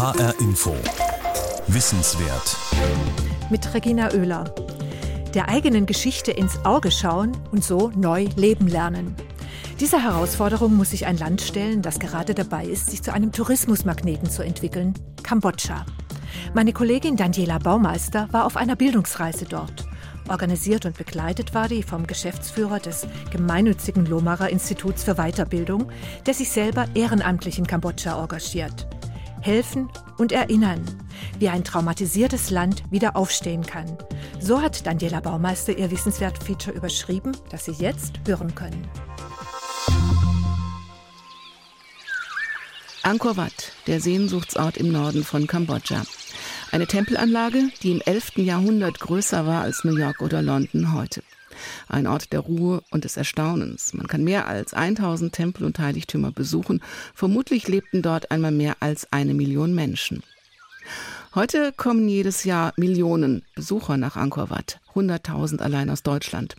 HR Info. Wissenswert. Mit Regina Oehler. Der eigenen Geschichte ins Auge schauen und so neu leben lernen. Dieser Herausforderung muss sich ein Land stellen, das gerade dabei ist, sich zu einem Tourismusmagneten zu entwickeln, Kambodscha. Meine Kollegin Daniela Baumeister war auf einer Bildungsreise dort. Organisiert und begleitet war die vom Geschäftsführer des gemeinnützigen Lomara Instituts für Weiterbildung, der sich selber ehrenamtlich in Kambodscha engagiert. Helfen und erinnern, wie ein traumatisiertes Land wieder aufstehen kann. So hat Daniela Baumeister ihr Wissenswert-Feature überschrieben, das Sie jetzt hören können. Angkor Wat, der Sehnsuchtsort im Norden von Kambodscha. Eine Tempelanlage, die im 11. Jahrhundert größer war als New York oder London heute. Ein Ort der Ruhe und des Erstaunens. Man kann mehr als 1000 Tempel und Heiligtümer besuchen. Vermutlich lebten dort einmal mehr als eine Million Menschen. Heute kommen jedes Jahr Millionen Besucher nach Angkor Wat, 100.000 allein aus Deutschland.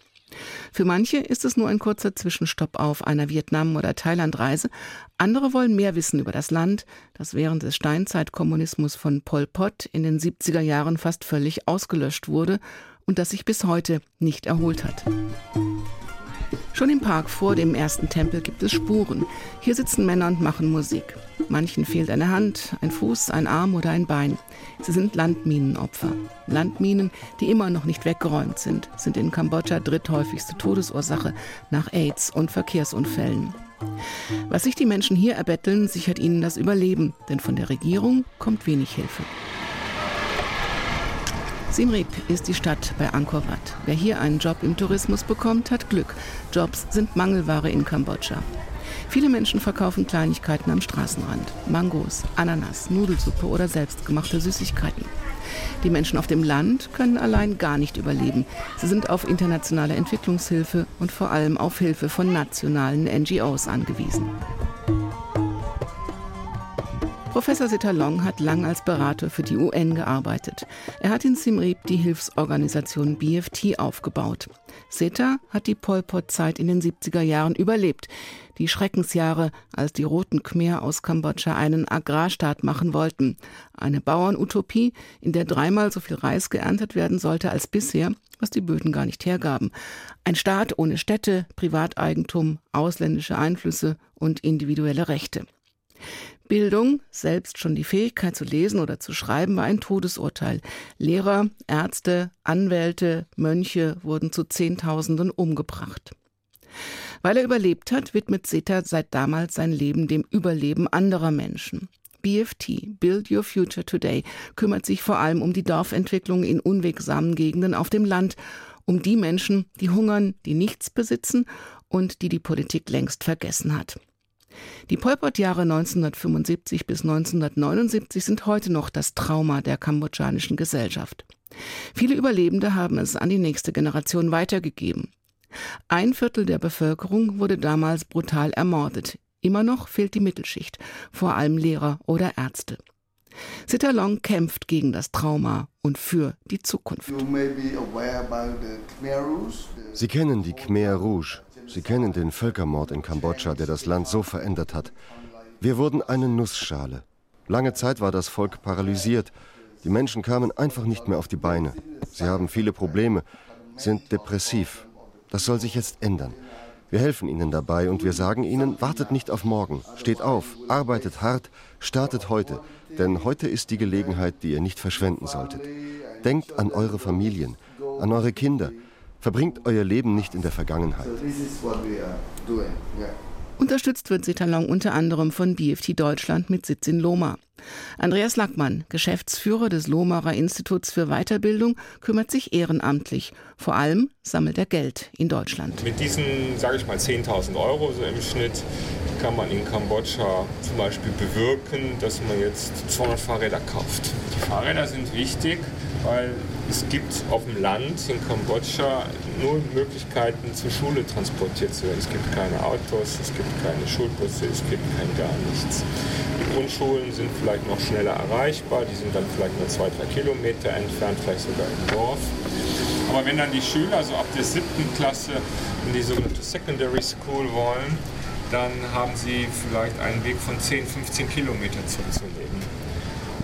Für manche ist es nur ein kurzer Zwischenstopp auf einer Vietnam- oder Thailandreise. Andere wollen mehr wissen über das Land, das während des Steinzeitkommunismus von Pol Pot in den 70er Jahren fast völlig ausgelöscht wurde und das sich bis heute nicht erholt hat. Schon im Park vor dem ersten Tempel gibt es Spuren. Hier sitzen Männer und machen Musik. Manchen fehlt eine Hand, ein Fuß, ein Arm oder ein Bein. Sie sind Landminenopfer. Landminen, die immer noch nicht weggeräumt sind, sind in Kambodscha dritthäufigste Todesursache nach AIDS und Verkehrsunfällen. Was sich die Menschen hier erbetteln, sichert ihnen das Überleben, denn von der Regierung kommt wenig Hilfe. Siem ist die Stadt bei Angkor Wat. Wer hier einen Job im Tourismus bekommt, hat Glück. Jobs sind Mangelware in Kambodscha. Viele Menschen verkaufen Kleinigkeiten am Straßenrand. Mangos, Ananas, Nudelsuppe oder selbstgemachte Süßigkeiten. Die Menschen auf dem Land können allein gar nicht überleben. Sie sind auf internationale Entwicklungshilfe und vor allem auf Hilfe von nationalen NGOs angewiesen. Professor Sitalong hat lang als Berater für die UN gearbeitet. Er hat in Siem die Hilfsorganisation BFT aufgebaut. Seta hat die Pol Pot-Zeit in den 70er Jahren überlebt. Die Schreckensjahre, als die Roten Khmer aus Kambodscha einen Agrarstaat machen wollten. Eine Bauernutopie, in der dreimal so viel Reis geerntet werden sollte als bisher, was die Böden gar nicht hergaben. Ein Staat ohne Städte, Privateigentum, ausländische Einflüsse und individuelle Rechte. Bildung, selbst schon die Fähigkeit zu lesen oder zu schreiben, war ein Todesurteil. Lehrer, Ärzte, Anwälte, Mönche wurden zu Zehntausenden umgebracht. Weil er überlebt hat, widmet Seta seit damals sein Leben dem Überleben anderer Menschen. BFT, Build Your Future Today, kümmert sich vor allem um die Dorfentwicklung in unwegsamen Gegenden auf dem Land, um die Menschen, die hungern, die nichts besitzen und die die Politik längst vergessen hat. Die Pol Pot-Jahre 1975 bis 1979 sind heute noch das Trauma der kambodschanischen Gesellschaft. Viele Überlebende haben es an die nächste Generation weitergegeben. Ein Viertel der Bevölkerung wurde damals brutal ermordet. Immer noch fehlt die Mittelschicht, vor allem Lehrer oder Ärzte. Sitterlong kämpft gegen das Trauma und für die Zukunft. Sie kennen die Khmer Rouge, Sie kennen den Völkermord in Kambodscha, der das Land so verändert hat. Wir wurden eine Nussschale. Lange Zeit war das Volk paralysiert. Die Menschen kamen einfach nicht mehr auf die Beine. Sie haben viele Probleme, sind depressiv. Das soll sich jetzt ändern. Wir helfen ihnen dabei und wir sagen ihnen, wartet nicht auf morgen, steht auf, arbeitet hart, startet heute, denn heute ist die Gelegenheit, die ihr nicht verschwenden solltet. Denkt an eure Familien, an eure Kinder, Verbringt euer Leben nicht in der Vergangenheit. Unterstützt wird Setalong unter anderem von BFT Deutschland mit Sitz in Loma. Andreas Lackmann, Geschäftsführer des Lomarer Instituts für Weiterbildung, kümmert sich ehrenamtlich. Vor allem sammelt er Geld in Deutschland. Mit diesen, sage ich mal, 10.000 Euro so im Schnitt kann man in Kambodscha zum Beispiel bewirken, dass man jetzt 200 Fahrräder kauft. Die Fahrräder sind wichtig, weil es gibt auf dem Land in Kambodscha nur Möglichkeiten zur Schule transportiert zu werden. Es gibt keine Autos, es gibt keine Schulbusse, es gibt kein gar nichts. Die Grundschulen sind vielleicht noch schneller erreichbar, die sind dann vielleicht nur zwei, drei Kilometer entfernt, vielleicht sogar im Dorf. Aber wenn dann die Schüler, also ab der siebten Klasse, in die sogenannte Secondary School wollen, dann haben sie vielleicht einen Weg von 10, 15 Kilometer zurückzulegen.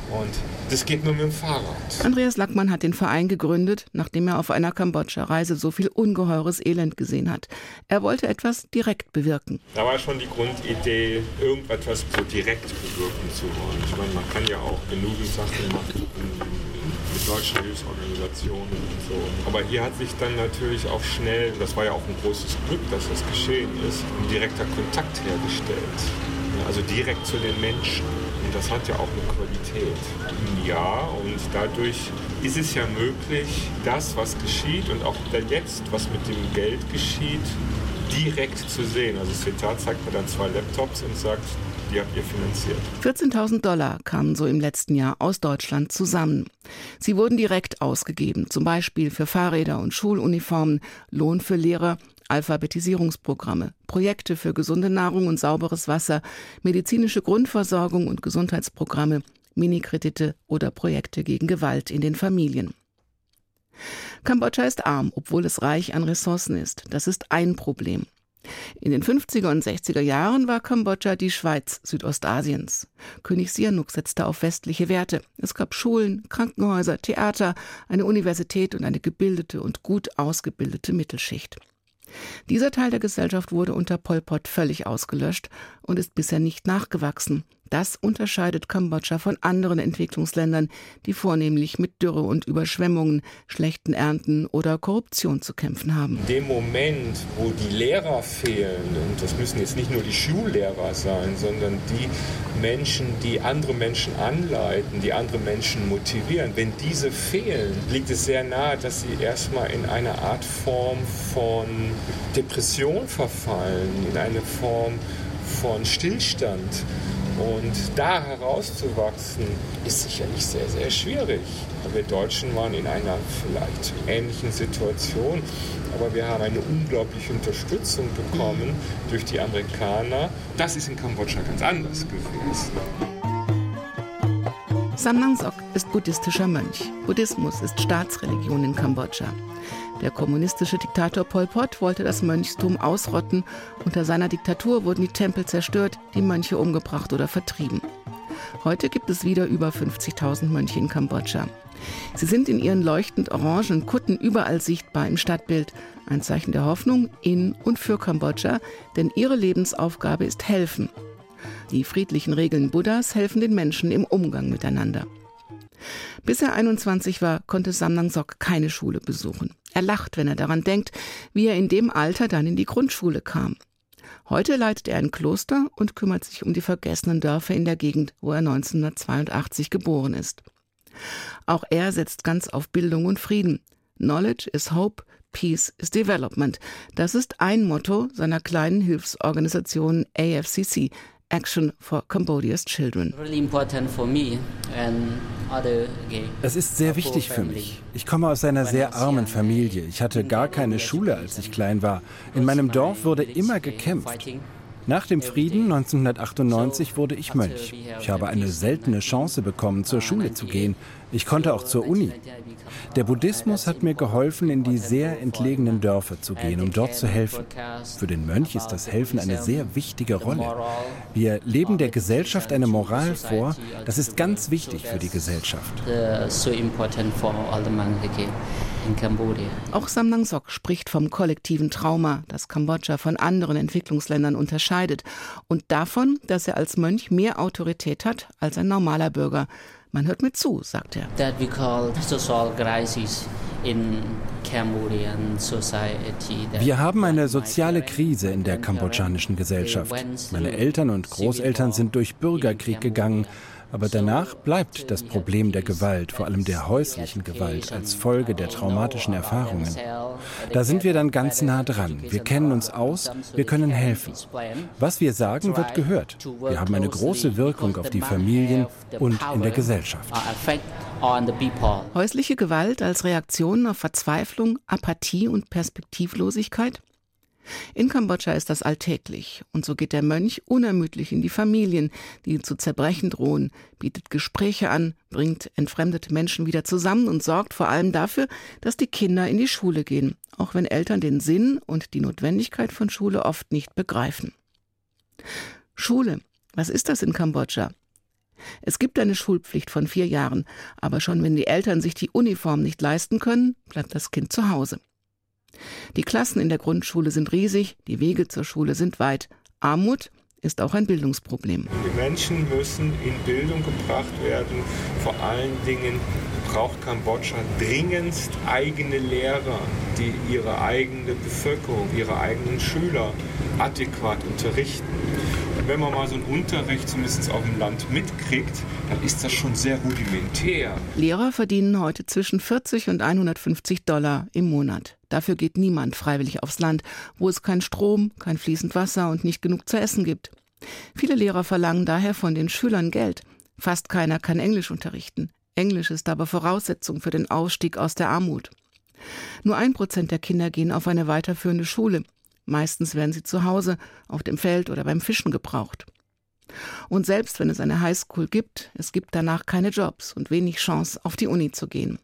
Und wenn dann die Schüler so ab der siebten Klasse in die sogenannte Secondary School wollen, dann haben sie vielleicht einen Weg von 10, 15 Kilometer zurückzulegen. Und wenn dann die Schüler so ab der siebten Klasse in die sogenannte Secondary School wollen, dann haben sie vielleicht einen Weg von 10, 15 Kilometer zurückzulegen. Und das geht nur mit dem Fahrrad. Andreas Lackmann hat den Verein gegründet, nachdem er auf einer Kambodscha-Reise so viel ungeheures Elend gesehen hat. Er wollte etwas direkt bewirken. Da war schon die Grundidee, irgendetwas so direkt bewirken zu wollen. Ich meine, man kann ja auch genug Sachen machen mit deutschen Hilfsorganisationen und so. Aber hier hat sich dann natürlich auch schnell, das war ja auch ein großes Glück, dass das geschehen ist, ein direkter Kontakt hergestellt. Also direkt zu den Menschen. Das hat ja auch eine Qualität Jahr. Und dadurch ist es ja möglich, das, was geschieht und auch jetzt, was mit dem Geld geschieht, direkt zu sehen. Also Citat zeigt mir dann zwei Laptops und sagt, die habt ihr finanziert. 14.000 Dollar kamen so im letzten Jahr aus Deutschland zusammen. Sie wurden direkt ausgegeben, zum Beispiel für Fahrräder und Schuluniformen, Lohn für Lehrer, Alphabetisierungsprogramme, Projekte für gesunde Nahrung und sauberes Wasser, medizinische Grundversorgung und Gesundheitsprogramme, Minikredite oder Projekte gegen Gewalt in den Familien. Kambodscha ist arm, obwohl es reich an Ressourcen ist. Das ist ein Problem. In den 50er und 60er Jahren war Kambodscha die Schweiz Südostasiens. König Sihanouk setzte auf westliche Werte. Es gab Schulen, Krankenhäuser, Theater, eine Universität und eine gebildete und gut ausgebildete Mittelschicht. Dieser Teil der Gesellschaft wurde unter Pol Pot völlig ausgelöscht und ist bisher nicht nachgewachsen. Das unterscheidet Kambodscha von anderen Entwicklungsländern, die vornehmlich mit Dürre und Überschwemmungen, schlechten Ernten oder Korruption zu kämpfen haben. In dem Moment, wo die Lehrer fehlen, und das müssen jetzt nicht nur die Schullehrer sein, sondern die Menschen, die andere Menschen anleiten, die andere Menschen motivieren, wenn diese fehlen, liegt es sehr nahe, dass sie erstmal in eine Art Form von Depression verfallen, in eine Form von Stillstand. Und da herauszuwachsen, ist sicherlich sehr, sehr schwierig. Wir Deutschen waren in einer vielleicht ähnlichen Situation, aber wir haben eine unglaubliche Unterstützung bekommen durch die Amerikaner. Das ist in Kambodscha ganz anders gewesen. Samnang Sok ist buddhistischer Mönch. Buddhismus ist Staatsreligion in Kambodscha. Der kommunistische Diktator Pol Pot wollte das Mönchstum ausrotten. Unter seiner Diktatur wurden die Tempel zerstört, die Mönche umgebracht oder vertrieben. Heute gibt es wieder über 50.000 Mönche in Kambodscha. Sie sind in ihren leuchtend orangen Kutten überall sichtbar im Stadtbild. Ein Zeichen der Hoffnung in und für Kambodscha, denn ihre Lebensaufgabe ist helfen. Die friedlichen Regeln Buddhas helfen den Menschen im Umgang miteinander. Bis er 21 war, konnte Samnang Sok keine Schule besuchen. Er lacht, wenn er daran denkt, wie er in dem Alter dann in die Grundschule kam. Heute leitet er ein Kloster und kümmert sich um die vergessenen Dörfer in der Gegend, wo er 1982 geboren ist. Auch er setzt ganz auf Bildung und Frieden. Knowledge is Hope, Peace is Development. Das ist ein Motto seiner kleinen Hilfsorganisation AFCC, Action for Cambodia's Children. Es ist sehr wichtig für mich. Ich komme aus einer sehr armen Familie. Ich hatte gar keine Schule, als ich klein war. In meinem Dorf wurde immer gekämpft. Nach dem Frieden 1998 wurde ich Mönch. Ich habe eine seltene Chance bekommen, zur Schule zu gehen. Ich konnte auch zur Uni. Der Buddhismus hat mir geholfen, in die sehr entlegenen Dörfer zu gehen, um dort zu helfen. Für den Mönch ist das Helfen eine sehr wichtige Rolle. Wir leben der Gesellschaft eine Moral vor. Das ist ganz wichtig für die Gesellschaft. Auch Samnang Sok spricht vom kollektiven Trauma, das Kambodscha von anderen Entwicklungsländern unterscheidet und davon, dass er als Mönch mehr Autorität hat als ein normaler Bürger. Man hört mir zu, sagt er. Wir haben eine soziale Krise in der kambodschanischen Gesellschaft. Meine Eltern und Großeltern sind durch Bürgerkrieg gegangen. Aber danach bleibt das Problem der Gewalt, vor allem der häuslichen Gewalt, als Folge der traumatischen Erfahrungen. Da sind wir dann ganz nah dran. Wir kennen uns aus, wir können helfen. Was wir sagen, wird gehört. Wir haben eine große Wirkung auf die Familien und in der Gesellschaft. Häusliche Gewalt als Reaktion auf Verzweiflung, Apathie und Perspektivlosigkeit? In Kambodscha ist das alltäglich, und so geht der Mönch unermüdlich in die Familien, die zu zerbrechen drohen, bietet Gespräche an, bringt entfremdete Menschen wieder zusammen und sorgt vor allem dafür, dass die Kinder in die Schule gehen, auch wenn Eltern den Sinn und die Notwendigkeit von Schule oft nicht begreifen. Schule, was ist das in Kambodscha? Es gibt eine Schulpflicht von vier Jahren, aber schon wenn die Eltern sich die Uniform nicht leisten können, bleibt das Kind zu Hause. Die Klassen in der Grundschule sind riesig, die Wege zur Schule sind weit. Armut ist auch ein Bildungsproblem. Die Menschen müssen in Bildung gebracht werden. Vor allen Dingen braucht Kambodscha dringendst eigene Lehrer, die ihre eigene Bevölkerung, ihre eigenen Schüler adäquat unterrichten. Und wenn man mal so einen Unterricht zumindest auf dem Land mitkriegt, dann ist das schon sehr rudimentär. Lehrer verdienen heute zwischen 40 und 150 Dollar im Monat. Dafür geht niemand freiwillig aufs Land, wo es kein Strom, kein fließend Wasser und nicht genug zu essen gibt. Viele Lehrer verlangen daher von den Schülern Geld. Fast keiner kann Englisch unterrichten. Englisch ist aber Voraussetzung für den Ausstieg aus der Armut. Nur ein Prozent der Kinder gehen auf eine weiterführende Schule. Meistens werden sie zu Hause, auf dem Feld oder beim Fischen gebraucht. Und selbst wenn es eine Highschool gibt, es gibt danach keine Jobs und wenig Chance, auf die Uni zu gehen.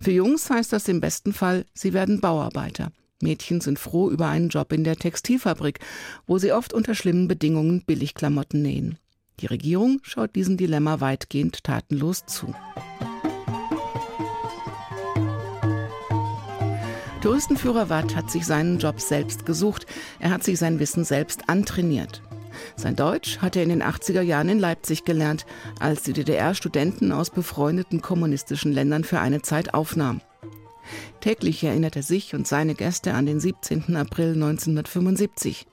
Für Jungs heißt das im besten Fall, sie werden Bauarbeiter. Mädchen sind froh über einen Job in der Textilfabrik, wo sie oft unter schlimmen Bedingungen Billigklamotten nähen. Die Regierung schaut diesem Dilemma weitgehend tatenlos zu. Touristenführer Watt hat sich seinen Job selbst gesucht. Er hat sich sein Wissen selbst antrainiert. Sein Deutsch hat er in den 80er Jahren in Leipzig gelernt, als die DDR Studenten aus befreundeten kommunistischen Ländern für eine Zeit aufnahm. Täglich erinnert er sich und seine Gäste an den 17. April 1975,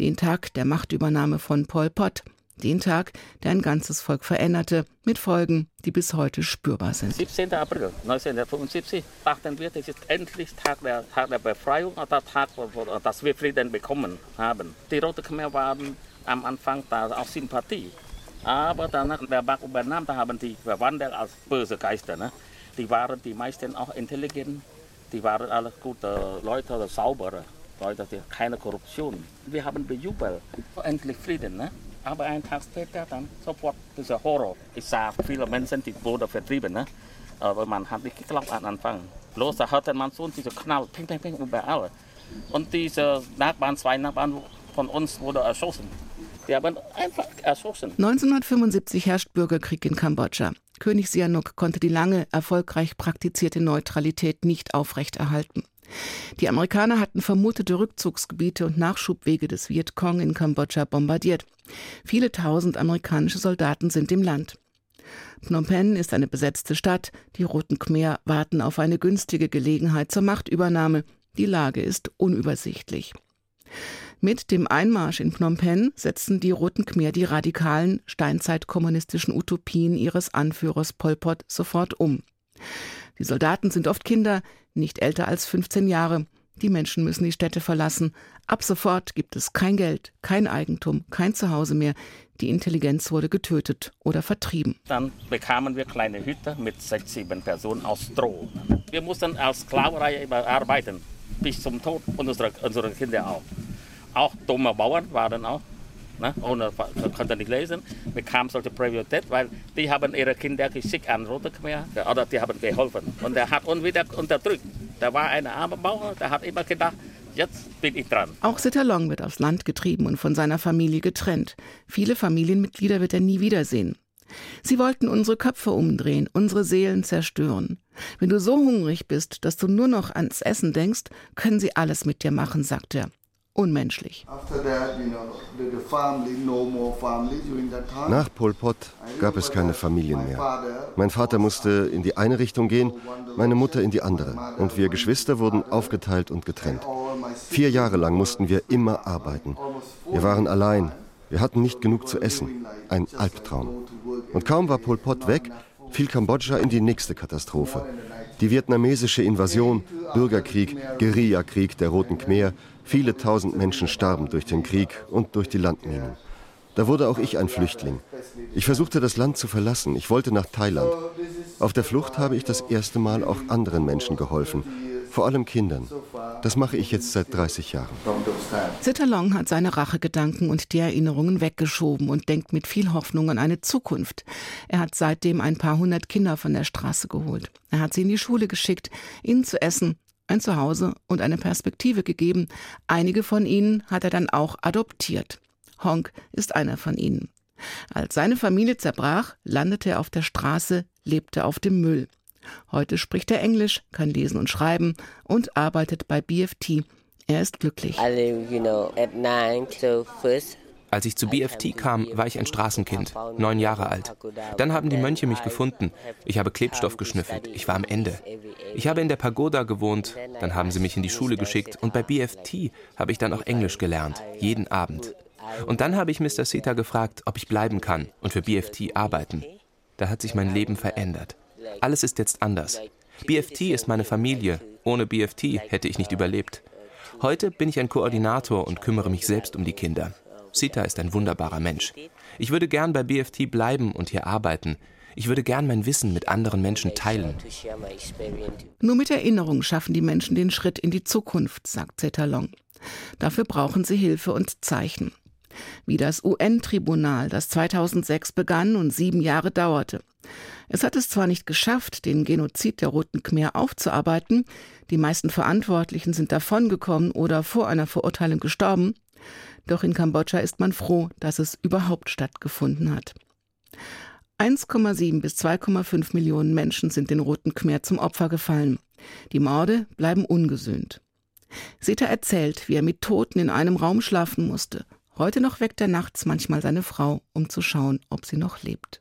den Tag der Machtübernahme von Pol Pot, den Tag, der ein ganzes Volk veränderte, mit Folgen, die bis heute spürbar sind. 17. April 1975 dachten wir, das ist endlich Tag der, Tag der Befreiung, der Tag, dass wir Frieden bekommen haben. Die Rote Khmer waren am Anfang da auch Sympathie. Aber danach, der Bach übernahm, da haben die verwandelt als böse Geister. Ne? Die waren die meisten auch intelligent, die waren alle gute Leute, oder saubere Leute, die keine Korruption. Wir haben bejubelt, endlich Frieden. Ne? Aber einen Tag später dann sofort dieser Horror. Ich sah viele Menschen, die wurden vertrieben. Ne? Aber man hat nicht geglaubt am Anfang. Bloß da hörte man so diese Knall, ping, ping, ping, überall. Und diese Nachbarn, zwei Nachbarn von uns wurden erschossen. Die haben einfach erschossen. 1975 herrscht Bürgerkrieg in Kambodscha. König Sihanouk konnte die lange erfolgreich praktizierte Neutralität nicht aufrechterhalten. Die Amerikaner hatten vermutete Rückzugsgebiete und Nachschubwege des Vietcong in Kambodscha bombardiert. Viele tausend amerikanische Soldaten sind im Land. Phnom Penh ist eine besetzte Stadt. Die Roten Khmer warten auf eine günstige Gelegenheit zur Machtübernahme. Die Lage ist unübersichtlich. Mit dem Einmarsch in Phnom Penh setzen die Roten Khmer die radikalen steinzeitkommunistischen Utopien ihres Anführers Pol Pot sofort um. Die Soldaten sind oft Kinder, nicht älter als 15 Jahre. Die Menschen müssen die Städte verlassen. Ab sofort gibt es kein Geld, kein Eigentum, kein Zuhause mehr. Die Intelligenz wurde getötet oder vertrieben. Dann bekamen wir kleine Hütte mit sechs, sieben Personen aus Stroh. Wir mussten als Sklaverei arbeiten, bis zum Tod und unsere, unsere Kinder auch. Auch dumme Bauern waren auch, ne, ohne konnten nicht lesen, bekamen solche Priorität, weil die haben ihre Kinder geschickt an Rote Khmer oder die haben geholfen. Und er hat uns wieder unterdrückt. Da war ein armer Bauer, der hat immer gedacht, jetzt bin ich dran. Auch Sitterlong wird aufs Land getrieben und von seiner Familie getrennt. Viele Familienmitglieder wird er nie wiedersehen. Sie wollten unsere Köpfe umdrehen, unsere Seelen zerstören. Wenn du so hungrig bist, dass du nur noch ans Essen denkst, können sie alles mit dir machen, sagt er unmenschlich. Nach Pol Pot gab es keine Familien mehr. Mein Vater musste in die eine Richtung gehen, meine Mutter in die andere. Und wir Geschwister wurden aufgeteilt und getrennt. Vier Jahre lang mussten wir immer arbeiten. Wir waren allein. Wir hatten nicht genug zu essen. Ein Albtraum. Und kaum war Pol Pot weg, fiel Kambodscha in die nächste Katastrophe. Die vietnamesische Invasion, Bürgerkrieg, Guerillakrieg der Roten Khmer, Viele tausend Menschen starben durch den Krieg und durch die Landminen. Da wurde auch ich ein Flüchtling. Ich versuchte das Land zu verlassen. Ich wollte nach Thailand. Auf der Flucht habe ich das erste Mal auch anderen Menschen geholfen, vor allem Kindern. Das mache ich jetzt seit 30 Jahren. Sitterlong hat seine Rachegedanken und die Erinnerungen weggeschoben und denkt mit viel Hoffnung an eine Zukunft. Er hat seitdem ein paar hundert Kinder von der Straße geholt. Er hat sie in die Schule geschickt, ihnen zu essen ein Zuhause und eine Perspektive gegeben. Einige von ihnen hat er dann auch adoptiert. Honk ist einer von ihnen. Als seine Familie zerbrach, landete er auf der Straße, lebte auf dem Müll. Heute spricht er Englisch, kann lesen und schreiben und arbeitet bei BFT. Er ist glücklich. Als ich zu BFT kam, war ich ein Straßenkind, neun Jahre alt. Dann haben die Mönche mich gefunden. Ich habe Klebstoff geschnüffelt. Ich war am Ende. Ich habe in der Pagoda gewohnt. Dann haben sie mich in die Schule geschickt. Und bei BFT habe ich dann auch Englisch gelernt. Jeden Abend. Und dann habe ich Mr. Seta gefragt, ob ich bleiben kann und für BFT arbeiten. Da hat sich mein Leben verändert. Alles ist jetzt anders. BFT ist meine Familie. Ohne BFT hätte ich nicht überlebt. Heute bin ich ein Koordinator und kümmere mich selbst um die Kinder. Sita ist ein wunderbarer Mensch. Ich würde gern bei BFT bleiben und hier arbeiten. Ich würde gern mein Wissen mit anderen Menschen teilen. Nur mit Erinnerung schaffen die Menschen den Schritt in die Zukunft, sagt Zetalong. Dafür brauchen sie Hilfe und Zeichen. Wie das UN-Tribunal, das 2006 begann und sieben Jahre dauerte. Es hat es zwar nicht geschafft, den Genozid der Roten Khmer aufzuarbeiten, die meisten Verantwortlichen sind davongekommen oder vor einer Verurteilung gestorben, doch in Kambodscha ist man froh, dass es überhaupt stattgefunden hat. 1,7 bis 2,5 Millionen Menschen sind den Roten Khmer zum Opfer gefallen. Die Morde bleiben ungesühnt. Seta erzählt, wie er mit Toten in einem Raum schlafen musste. Heute noch weckt er nachts manchmal seine Frau, um zu schauen, ob sie noch lebt.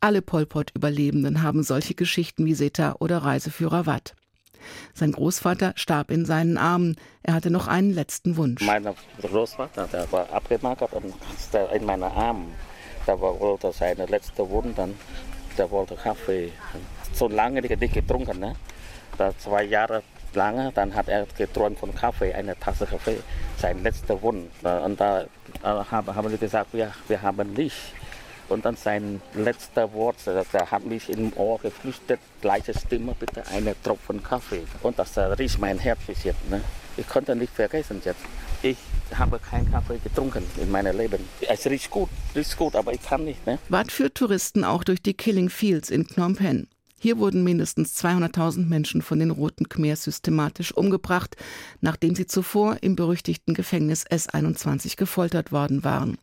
Alle Pol Pot-Überlebenden haben solche Geschichten wie Seta oder Reiseführer Watt. Sein Großvater starb in seinen Armen. Er hatte noch einen letzten Wunsch. Mein Großvater, der war abgemagert und in meinen Armen. Da wollte seine letzte dann, der wollte Kaffee. So lange nicht getrunken, ne? Da zwei Jahre lange, dann hat er getrunken von Kaffee, eine Tasse Kaffee, sein letzter Wunsch. Und da haben wir gesagt, wir, wir haben nicht und dann sein letzter Wort, der hat mich im Ohr geflüstert, gleiche Stimme, bitte eine Tropfen Kaffee. Und das riecht mein Herz bis jetzt. Ne? Ich konnte nicht vergessen jetzt. Ich habe keinen Kaffee getrunken in meinem Leben. Es riecht gut, riecht gut, aber ich kann nicht. Ne? Watt führt Touristen auch durch die Killing Fields in Phnom Penh. Hier wurden mindestens 200.000 Menschen von den Roten Khmer systematisch umgebracht, nachdem sie zuvor im berüchtigten Gefängnis S21 gefoltert worden waren.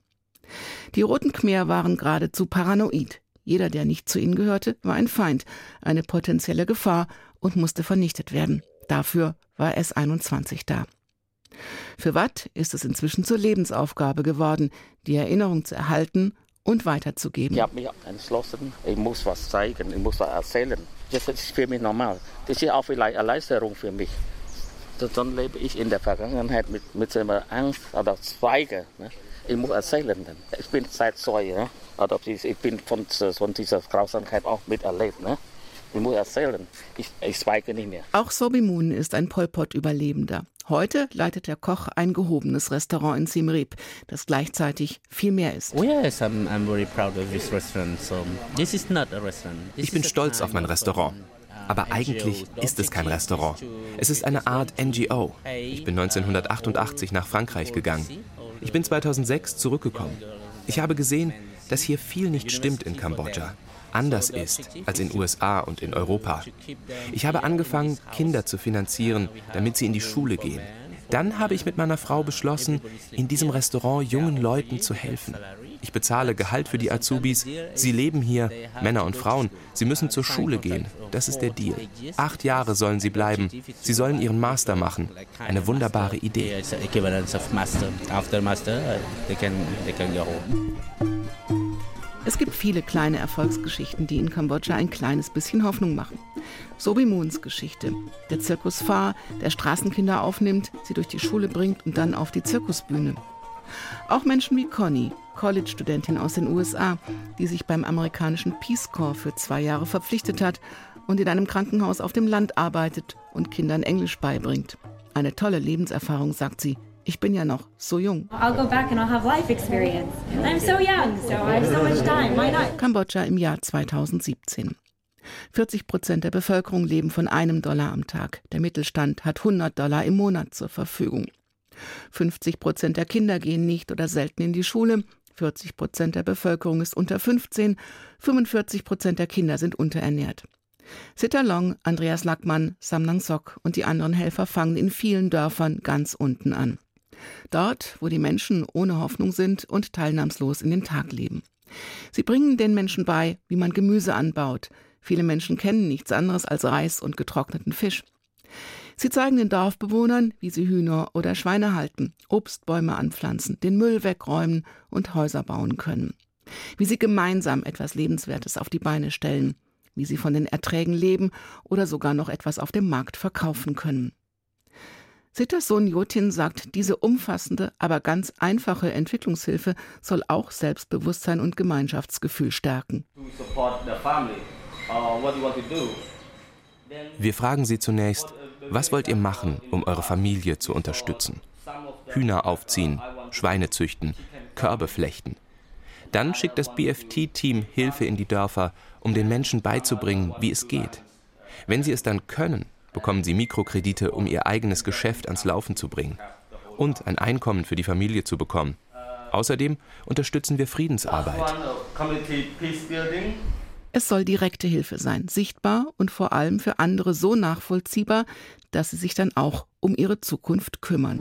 Die Roten Khmer waren geradezu paranoid. Jeder, der nicht zu ihnen gehörte, war ein Feind, eine potenzielle Gefahr und musste vernichtet werden. Dafür war S21 da. Für Watt ist es inzwischen zur Lebensaufgabe geworden, die Erinnerung zu erhalten und weiterzugeben. Ich habe mich entschlossen, ich muss was zeigen, ich muss was erzählen. Das ist für mich normal. Das ist auch vielleicht eine Erleichterung für mich. Sonst lebe ich in der Vergangenheit mit, mit Angst oder Schweigen. Ne? Ich muss erzählen. Ich bin Zeitzeuge. Oder ich bin von, von dieser Grausamkeit auch miterlebt. Ne? Ich muss erzählen. Ich, ich schweige nicht mehr. Auch Sobi Moon ist ein Pol Pot-Überlebender. Heute leitet der Koch ein gehobenes Restaurant in Siem Reap, das gleichzeitig viel mehr ist. Oh ich bin stolz auf mein Restaurant. Aber eigentlich ist es kein Restaurant. Es ist eine Art NGO. Ich bin 1988 nach Frankreich gegangen. Ich bin 2006 zurückgekommen. Ich habe gesehen, dass hier viel nicht stimmt in Kambodscha, anders ist als in USA und in Europa. Ich habe angefangen, Kinder zu finanzieren, damit sie in die Schule gehen. Dann habe ich mit meiner Frau beschlossen, in diesem Restaurant jungen Leuten zu helfen. Ich bezahle Gehalt für die Azubis. Sie leben hier, Männer und Frauen. Sie müssen zur Schule gehen. Das ist der Deal. Acht Jahre sollen sie bleiben. Sie sollen ihren Master machen. Eine wunderbare Idee. Es gibt viele kleine Erfolgsgeschichten, die in Kambodscha ein kleines bisschen Hoffnung machen. Sobi Moons Geschichte. Der Zirkus Fahr, der Straßenkinder aufnimmt, sie durch die Schule bringt und dann auf die Zirkusbühne. Auch Menschen wie Conny, College-Studentin aus den USA, die sich beim amerikanischen Peace Corps für zwei Jahre verpflichtet hat und in einem Krankenhaus auf dem Land arbeitet und Kindern Englisch beibringt. Eine tolle Lebenserfahrung, sagt sie. Ich bin ja noch so jung. Kambodscha im Jahr 2017. 40 Prozent der Bevölkerung leben von einem Dollar am Tag. Der Mittelstand hat 100 Dollar im Monat zur Verfügung. 50 Prozent der Kinder gehen nicht oder selten in die Schule. 40 Prozent der Bevölkerung ist unter 15. 45 Prozent der Kinder sind unterernährt. Long, Andreas Lackmann, Samnang Sok und die anderen Helfer fangen in vielen Dörfern ganz unten an. Dort, wo die Menschen ohne Hoffnung sind und teilnahmslos in den Tag leben. Sie bringen den Menschen bei, wie man Gemüse anbaut. Viele Menschen kennen nichts anderes als Reis und getrockneten Fisch. Sie zeigen den Dorfbewohnern, wie sie Hühner oder Schweine halten, Obstbäume anpflanzen, den Müll wegräumen und Häuser bauen können. Wie sie gemeinsam etwas Lebenswertes auf die Beine stellen, wie sie von den Erträgen leben oder sogar noch etwas auf dem Markt verkaufen können. Sitters Sohn Jotin sagt, diese umfassende, aber ganz einfache Entwicklungshilfe soll auch Selbstbewusstsein und Gemeinschaftsgefühl stärken. Wir fragen sie zunächst, was wollt ihr machen, um eure Familie zu unterstützen? Hühner aufziehen, Schweine züchten, Körbe flechten. Dann schickt das BFT-Team Hilfe in die Dörfer, um den Menschen beizubringen, wie es geht. Wenn sie es dann können, bekommen sie Mikrokredite, um ihr eigenes Geschäft ans Laufen zu bringen und ein Einkommen für die Familie zu bekommen. Außerdem unterstützen wir Friedensarbeit. Es soll direkte Hilfe sein, sichtbar und vor allem für andere so nachvollziehbar, dass sie sich dann auch um ihre Zukunft kümmern.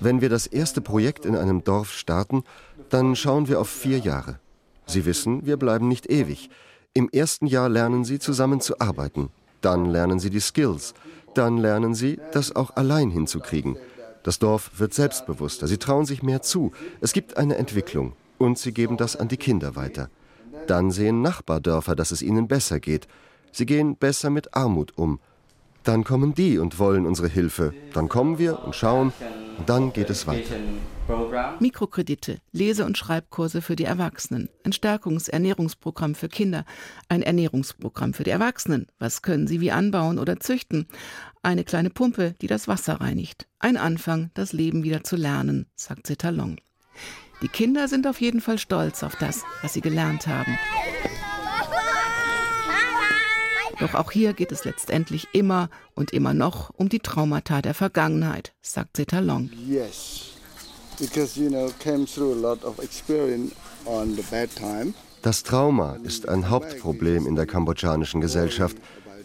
Wenn wir das erste Projekt in einem Dorf starten, dann schauen wir auf vier Jahre. Sie wissen, wir bleiben nicht ewig. Im ersten Jahr lernen sie zusammen zu arbeiten. Dann lernen sie die Skills. Dann lernen sie, das auch allein hinzukriegen. Das Dorf wird selbstbewusster. Sie trauen sich mehr zu. Es gibt eine Entwicklung. Und sie geben das an die Kinder weiter. Dann sehen Nachbardörfer, dass es ihnen besser geht. Sie gehen besser mit Armut um. Dann kommen die und wollen unsere Hilfe. Dann kommen wir und schauen. Und dann geht es weiter. Mikrokredite, Lese- und Schreibkurse für die Erwachsenen, ein Stärkungs-Ernährungsprogramm für Kinder, ein Ernährungsprogramm für die Erwachsenen. Was können sie wie anbauen oder züchten? Eine kleine Pumpe, die das Wasser reinigt. Ein Anfang, das Leben wieder zu lernen, sagt Zetalong. Die Kinder sind auf jeden Fall stolz auf das, was sie gelernt haben. Doch auch hier geht es letztendlich immer und immer noch um die Traumata der Vergangenheit, sagt Zetalong. Yes because you know came through a lot of experience on the bad time. Das Trauma ist ein Hauptproblem in der kambodschanischen Gesellschaft,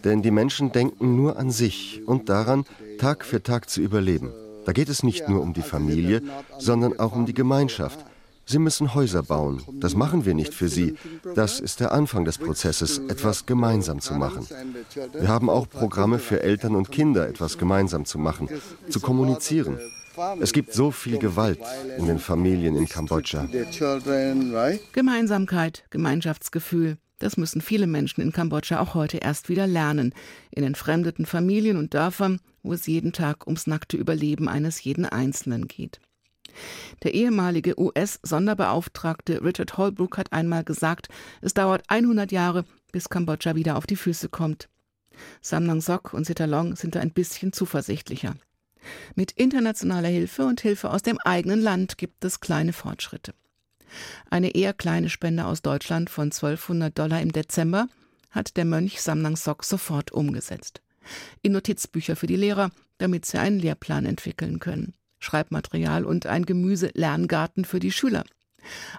denn die Menschen denken nur an sich und daran, Tag für Tag zu überleben. Da geht es nicht nur um die Familie, sondern auch um die Gemeinschaft. Sie müssen Häuser bauen. Das machen wir nicht für sie. Das ist der Anfang des Prozesses, etwas gemeinsam zu machen. Wir haben auch Programme für Eltern und Kinder, etwas gemeinsam zu machen, zu kommunizieren. Es gibt so viel Gewalt in den Familien in Kambodscha. Gemeinsamkeit, Gemeinschaftsgefühl, das müssen viele Menschen in Kambodscha auch heute erst wieder lernen. In entfremdeten Familien und Dörfern, wo es jeden Tag ums nackte Überleben eines jeden Einzelnen geht. Der ehemalige US-Sonderbeauftragte Richard Holbrook hat einmal gesagt, es dauert 100 Jahre, bis Kambodscha wieder auf die Füße kommt. Samnang Sok und Sitalong sind da ein bisschen zuversichtlicher. Mit internationaler Hilfe und Hilfe aus dem eigenen Land gibt es kleine Fortschritte. Eine eher kleine Spende aus Deutschland von 1200 Dollar im Dezember hat der Mönch Samnang Sok sofort umgesetzt. In Notizbücher für die Lehrer, damit sie einen Lehrplan entwickeln können. Schreibmaterial und ein Gemüse-Lerngarten für die Schüler.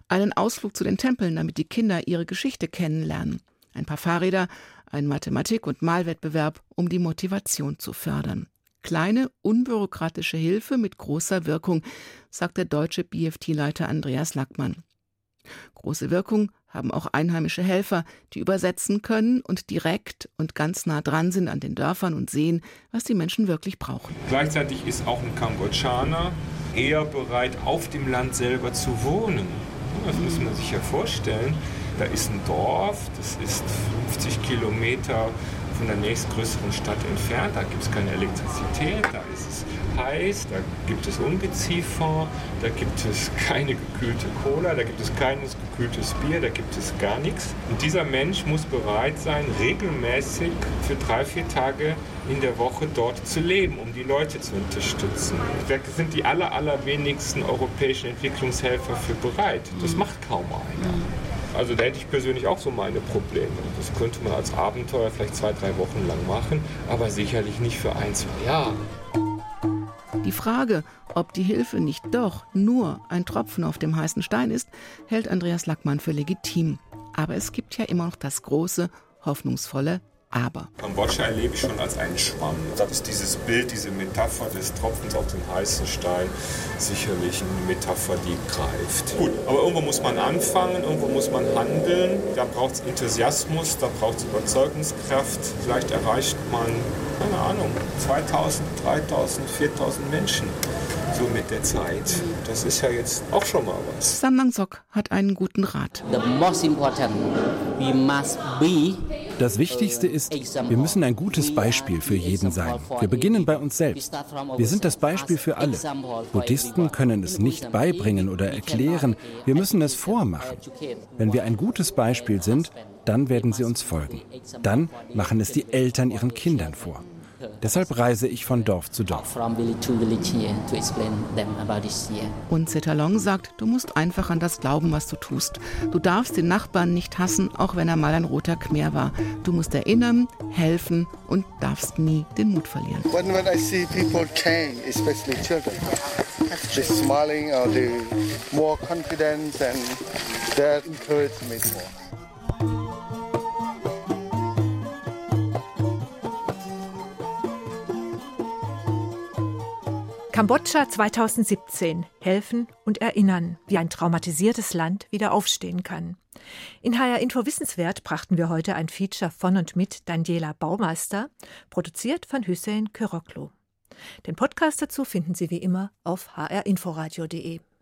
Einen Ausflug zu den Tempeln, damit die Kinder ihre Geschichte kennenlernen. Ein paar Fahrräder, ein Mathematik- und Malwettbewerb, um die Motivation zu fördern. Kleine, unbürokratische Hilfe mit großer Wirkung, sagt der deutsche BFT-Leiter Andreas Lackmann. Große Wirkung haben auch einheimische Helfer, die übersetzen können und direkt und ganz nah dran sind an den Dörfern und sehen, was die Menschen wirklich brauchen. Gleichzeitig ist auch ein Kambodschaner eher bereit, auf dem Land selber zu wohnen. Das muss man sich ja vorstellen. Da ist ein Dorf, das ist 50 Kilometer von der nächstgrößeren Stadt entfernt. Da gibt es keine Elektrizität, da ist es heiß, da gibt es Ungeziefer, da gibt es keine gekühlte Cola, da gibt es keines gekühltes Bier, da gibt es gar nichts. Und dieser Mensch muss bereit sein, regelmäßig für drei, vier Tage in der Woche dort zu leben, um die Leute zu unterstützen. Da sind die aller, allerwenigsten europäischen Entwicklungshelfer für bereit. Das macht kaum einer. Also da hätte ich persönlich auch so meine Probleme. Das könnte man als Abenteuer vielleicht zwei, drei Wochen lang machen, aber sicherlich nicht für ein, zwei Jahre. Die Frage, ob die Hilfe nicht doch nur ein Tropfen auf dem heißen Stein ist, hält Andreas Lackmann für legitim. Aber es gibt ja immer noch das große, hoffnungsvolle Aber. Kambodscha erlebe ich schon als einen Schwamm. Das ist dieses Bild, diese Metapher des Tropfens auf den heißen Stein sicherlich eine Metapher, die greift. Gut, aber irgendwo muss man anfangen, irgendwo muss man handeln. Da braucht es Enthusiasmus, da braucht es Überzeugungskraft. Vielleicht erreicht man, keine Ahnung, 2000, 3000, 4000 Menschen so mit der Zeit. Das ist ja jetzt auch schon mal was. Samang Sok hat einen guten Rat. The most important, we must be das Wichtigste ist, wir müssen ein gutes Beispiel für jeden sein. Wir beginnen bei uns selbst. Wir sind das Beispiel für alle. Buddhisten können es nicht beibringen oder erklären, wir müssen es vormachen. Wenn wir ein gutes Beispiel sind, dann werden sie uns folgen. Dann machen es die Eltern ihren Kindern vor. Deshalb reise ich von Dorf zu Dorf. Und Setalong sagt, du musst einfach an das glauben, was du tust. Du darfst den Nachbarn nicht hassen, auch wenn er mal ein roter Khmer war. Du musst erinnern, helfen und darfst nie den Mut verlieren. When, when I see people change, especially children, they smiling or they more confidence and that encourages me more. Kambodscha 2017. Helfen und erinnern, wie ein traumatisiertes Land wieder aufstehen kann. In HR Info Wissenswert brachten wir heute ein Feature von und mit Daniela Baumeister, produziert von Hüseyin Kyroklu. Den Podcast dazu finden Sie wie immer auf hrinforadio.de.